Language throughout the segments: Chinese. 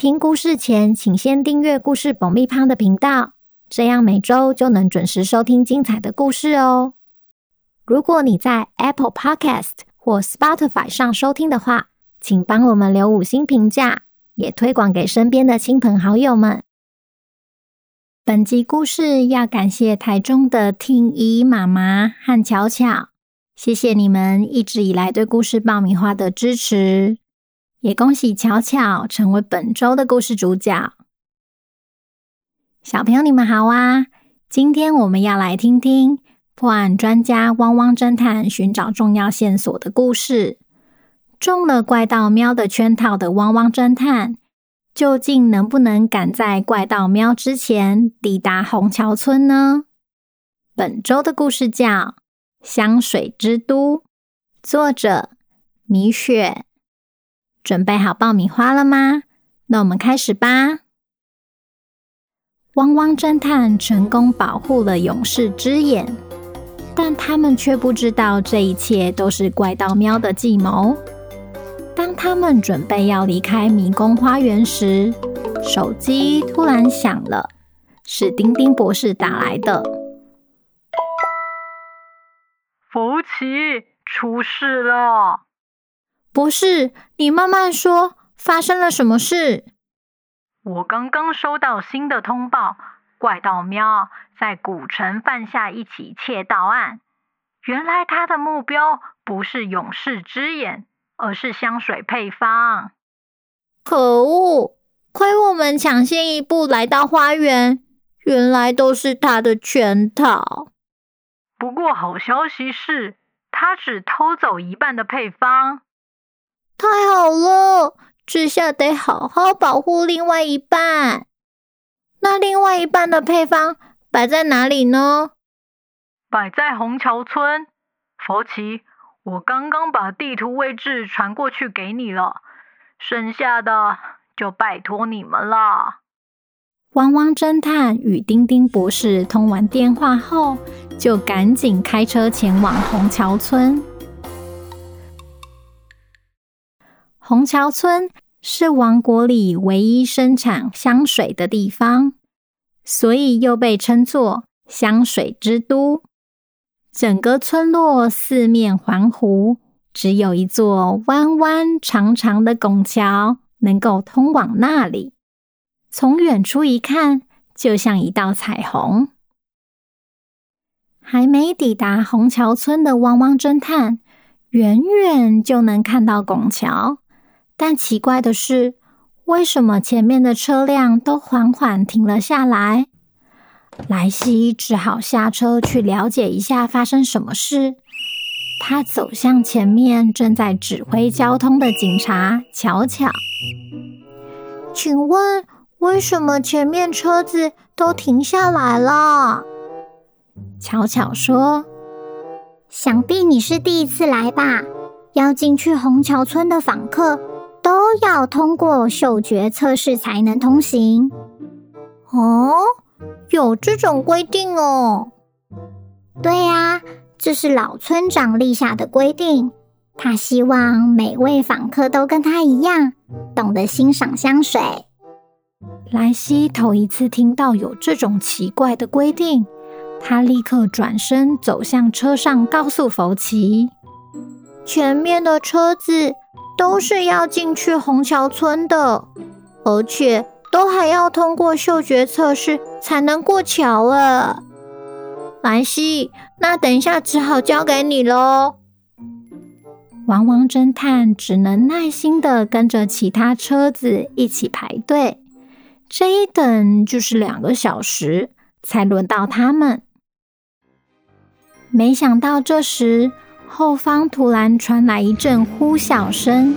听故事前，请先订阅故事爆米花的频道，这样每周就能准时收听精彩的故事哦。如果你在 Apple Podcast 或 Spotify 上收听的话，请帮我们留五星评价，也推广给身边的亲朋好友们。本集故事要感谢台中的听姨妈妈和巧巧，谢谢你们一直以来对故事爆米花的支持。也恭喜巧巧成为本周的故事主角。小朋友，你们好啊！今天我们要来听听破案专家汪汪侦探寻找重要线索的故事。中了怪盗喵的圈套的汪汪侦探，究竟能不能赶在怪盗喵之前抵达虹桥村呢？本周的故事叫《香水之都》，作者米雪。准备好爆米花了吗？那我们开始吧。汪汪侦探成功保护了勇士之眼，但他们却不知道这一切都是怪盗喵的计谋。当他们准备要离开迷宫花园时，手机突然响了，是丁丁博士打来的。福奇，出事了！博士，你慢慢说，发生了什么事？我刚刚收到新的通报，怪盗喵在古城犯下一起窃盗案。原来他的目标不是勇士之眼，而是香水配方。可恶！亏我们抢先一步来到花园，原来都是他的圈套。不过好消息是，他只偷走一半的配方。太好了，这下得好好保护另外一半。那另外一半的配方摆在哪里呢？摆在虹桥村。佛奇，我刚刚把地图位置传过去给你了，剩下的就拜托你们了。汪汪侦探与丁丁博士通完电话后，就赶紧开车前往虹桥村。虹桥村是王国里唯一生产香水的地方，所以又被称作香水之都。整个村落四面环湖，只有一座弯弯长长的拱桥能够通往那里。从远处一看，就像一道彩虹。还没抵达虹桥村的汪汪侦探，远远就能看到拱桥。但奇怪的是，为什么前面的车辆都缓缓停了下来？莱西只好下车去了解一下发生什么事。他走向前面正在指挥交通的警察巧巧，请问为什么前面车子都停下来了？巧巧说：“想必你是第一次来吧？要进去虹桥村的访客。”都要通过嗅觉测试才能通行。哦，有这种规定哦？对呀，这是老村长立下的规定。他希望每位访客都跟他一样，懂得欣赏香水。莱西头一次听到有这种奇怪的规定，他立刻转身走向车上，告诉福奇：“前面的车子。”都是要进去虹桥村的，而且都还要通过嗅觉测试才能过桥了。莱西，那等一下只好交给你喽。汪汪侦探只能耐心的跟着其他车子一起排队，这一等就是两个小时，才轮到他们。没想到这时。后方突然传来一阵呼啸声，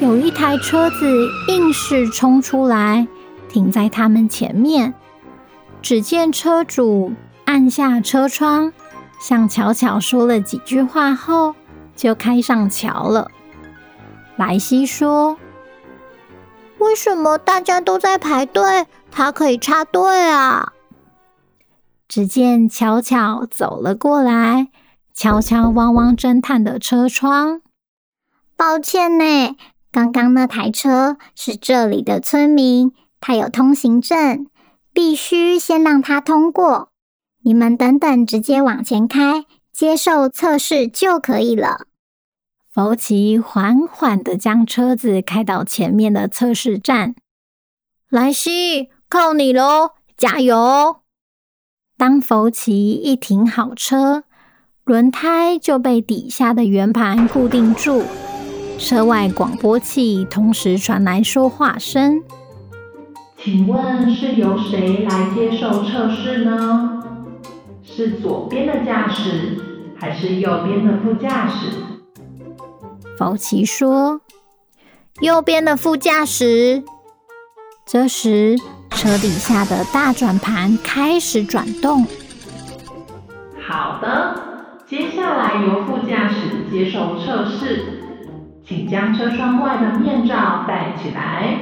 有一台车子硬是冲出来，停在他们前面。只见车主按下车窗，向巧巧说了几句话后，就开上桥了。莱西说：“为什么大家都在排队，他可以插队啊？”只见巧巧走了过来，悄悄汪汪侦探的车窗。抱歉呢，刚刚那台车是这里的村民，他有通行证。必须先让他通过，你们等等，直接往前开，接受测试就可以了。福奇缓缓的将车子开到前面的测试站，莱西，靠你喽，加油！当福奇一停好车，轮胎就被底下的圆盘固定住，车外广播器同时传来说话声。请问是由谁来接受测试呢？是左边的驾驶还是右边的副驾驶？福奇说：“右边的副驾驶。”这时，车底下的大转盘开始转动。好的，接下来由副驾驶接受测试，请将车窗外的面罩戴起来。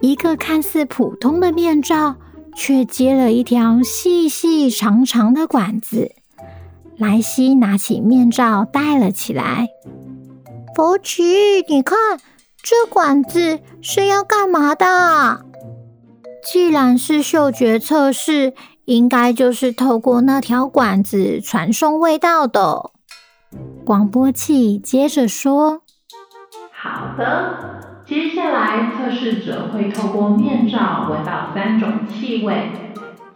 一个看似普通的面罩，却接了一条细细长长的管子。莱西拿起面罩戴了起来。福奇，你看，这管子是要干嘛的？既然是嗅觉测试，应该就是透过那条管子传送味道的。广播器接着说：“好的。”接下来，测试者会透过面罩闻到三种气味，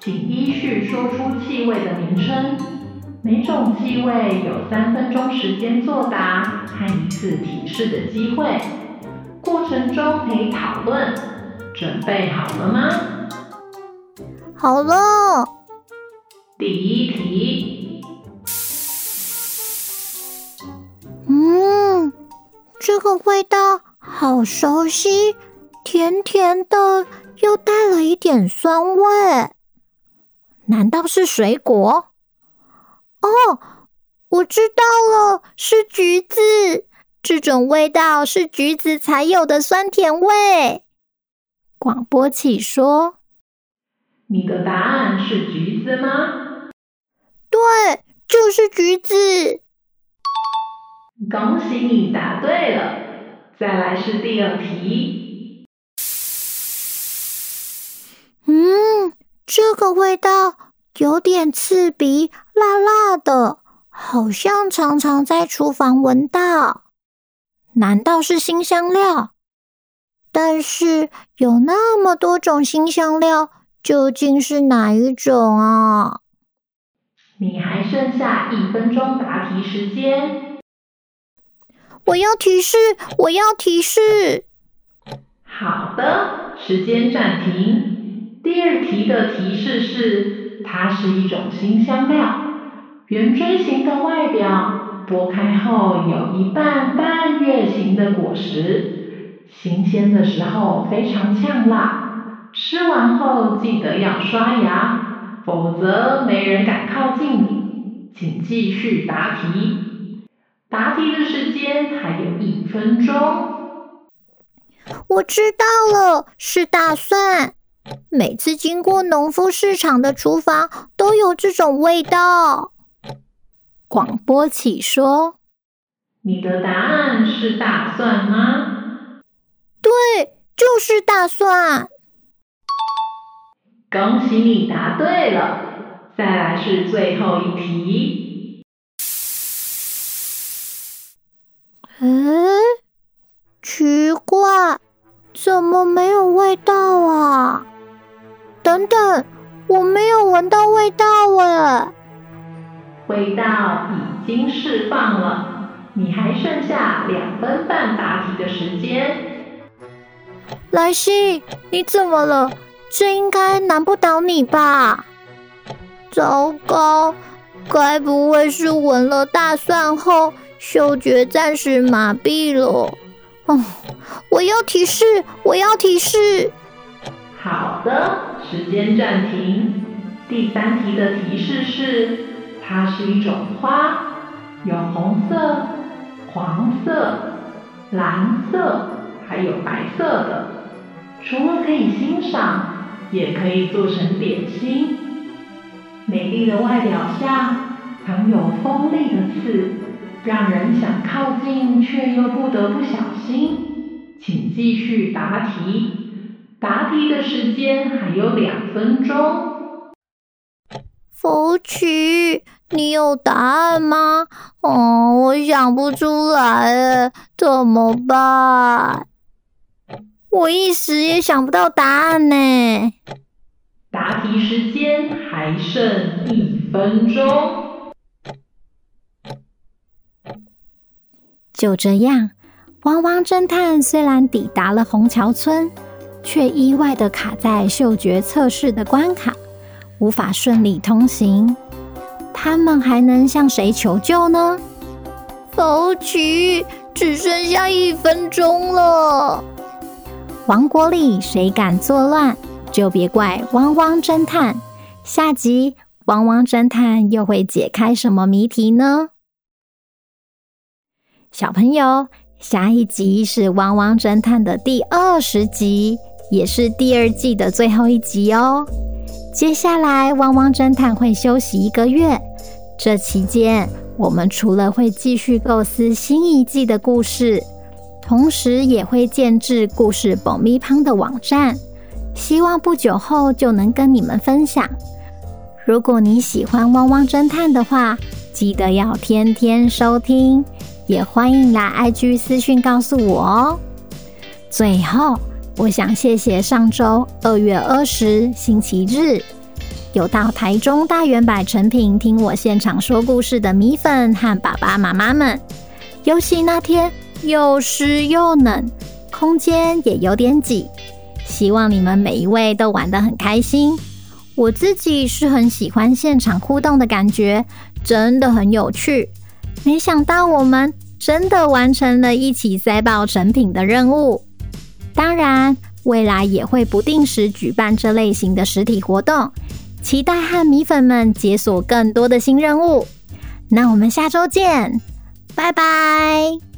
请依序说出气味的名称。每种气味有三分钟时间作答和一次提示的机会，过程中可以讨论。准备好了吗？好了。第一题。嗯，这个味道。好熟悉，甜甜的，又带了一点酸味。难道是水果？哦，我知道了，是橘子。这种味道是橘子才有的酸甜味。广播器说：“你的答案是橘子吗？”对，就是橘子。恭喜你答对了。再来是第二题。嗯，这个味道有点刺鼻，辣辣的，好像常常在厨房闻到。难道是新香料？但是有那么多种新香料，究竟是哪一种啊？你还剩下一分钟答题时间。我要提示，我要提示。好的，时间暂停。第二题的提示是，它是一种新香料，圆锥形的外表，剥开后有一半半月形的果实，新鲜的时候非常呛辣，吃完后记得要刷牙，否则没人敢靠近你。请继续答题。答题的时间还有一分钟。我知道了，是大蒜。每次经过农夫市场的厨房，都有这种味道。广播器说：“你的答案是大蒜吗？”对，就是大蒜。恭喜你答对了。再来是最后一题。嗯，奇怪，怎么没有味道啊？等等，我没有闻到味道哎。味道已经释放了，你还剩下两分半答题的时间。莱西，你怎么了？这应该难不倒你吧？糟糕，该不会是闻了大蒜后，嗅觉暂时麻痹了。哦，我要提示，我要提示。好的，时间暂停。第三题的提示是，它是一种花，有红色、黄色、蓝色，还有白色的。除了可以欣赏，也可以做成点心。美丽的外表下，藏有锋利的刺，让人想靠近却又不得不小心。请继续答题，答题的时间还有两分钟。福奇，你有答案吗？哦，我想不出来，怎么办？我一时也想不到答案呢。答题时间还剩一分钟。就这样，汪汪侦探虽然抵达了虹桥村，却意外的卡在嗅觉测试的关卡，无法顺利通行。他们还能向谁求救呢？福奇，只剩下一分钟了。王国里谁敢作乱，就别怪汪汪侦探。下集汪汪侦探又会解开什么谜题呢？小朋友，下一集是汪汪侦探的第二十集，也是第二季的最后一集哦。接下来汪汪侦探会休息一个月，这期间我们除了会继续构思新一季的故事。同时也会建置故事爆米花的网站，希望不久后就能跟你们分享。如果你喜欢汪汪侦探的话，记得要天天收听，也欢迎来 IG 私讯告诉我哦。最后，我想谢谢上周二月二十星期日有到台中大圆百诚品听我现场说故事的米粉和爸爸妈妈们，尤其那天。又湿又冷，空间也有点挤。希望你们每一位都玩得很开心。我自己是很喜欢现场互动的感觉，真的很有趣。没想到我们真的完成了一起塞爆成品的任务。当然，未来也会不定时举办这类型的实体活动，期待和米粉们解锁更多的新任务。那我们下周见，拜拜。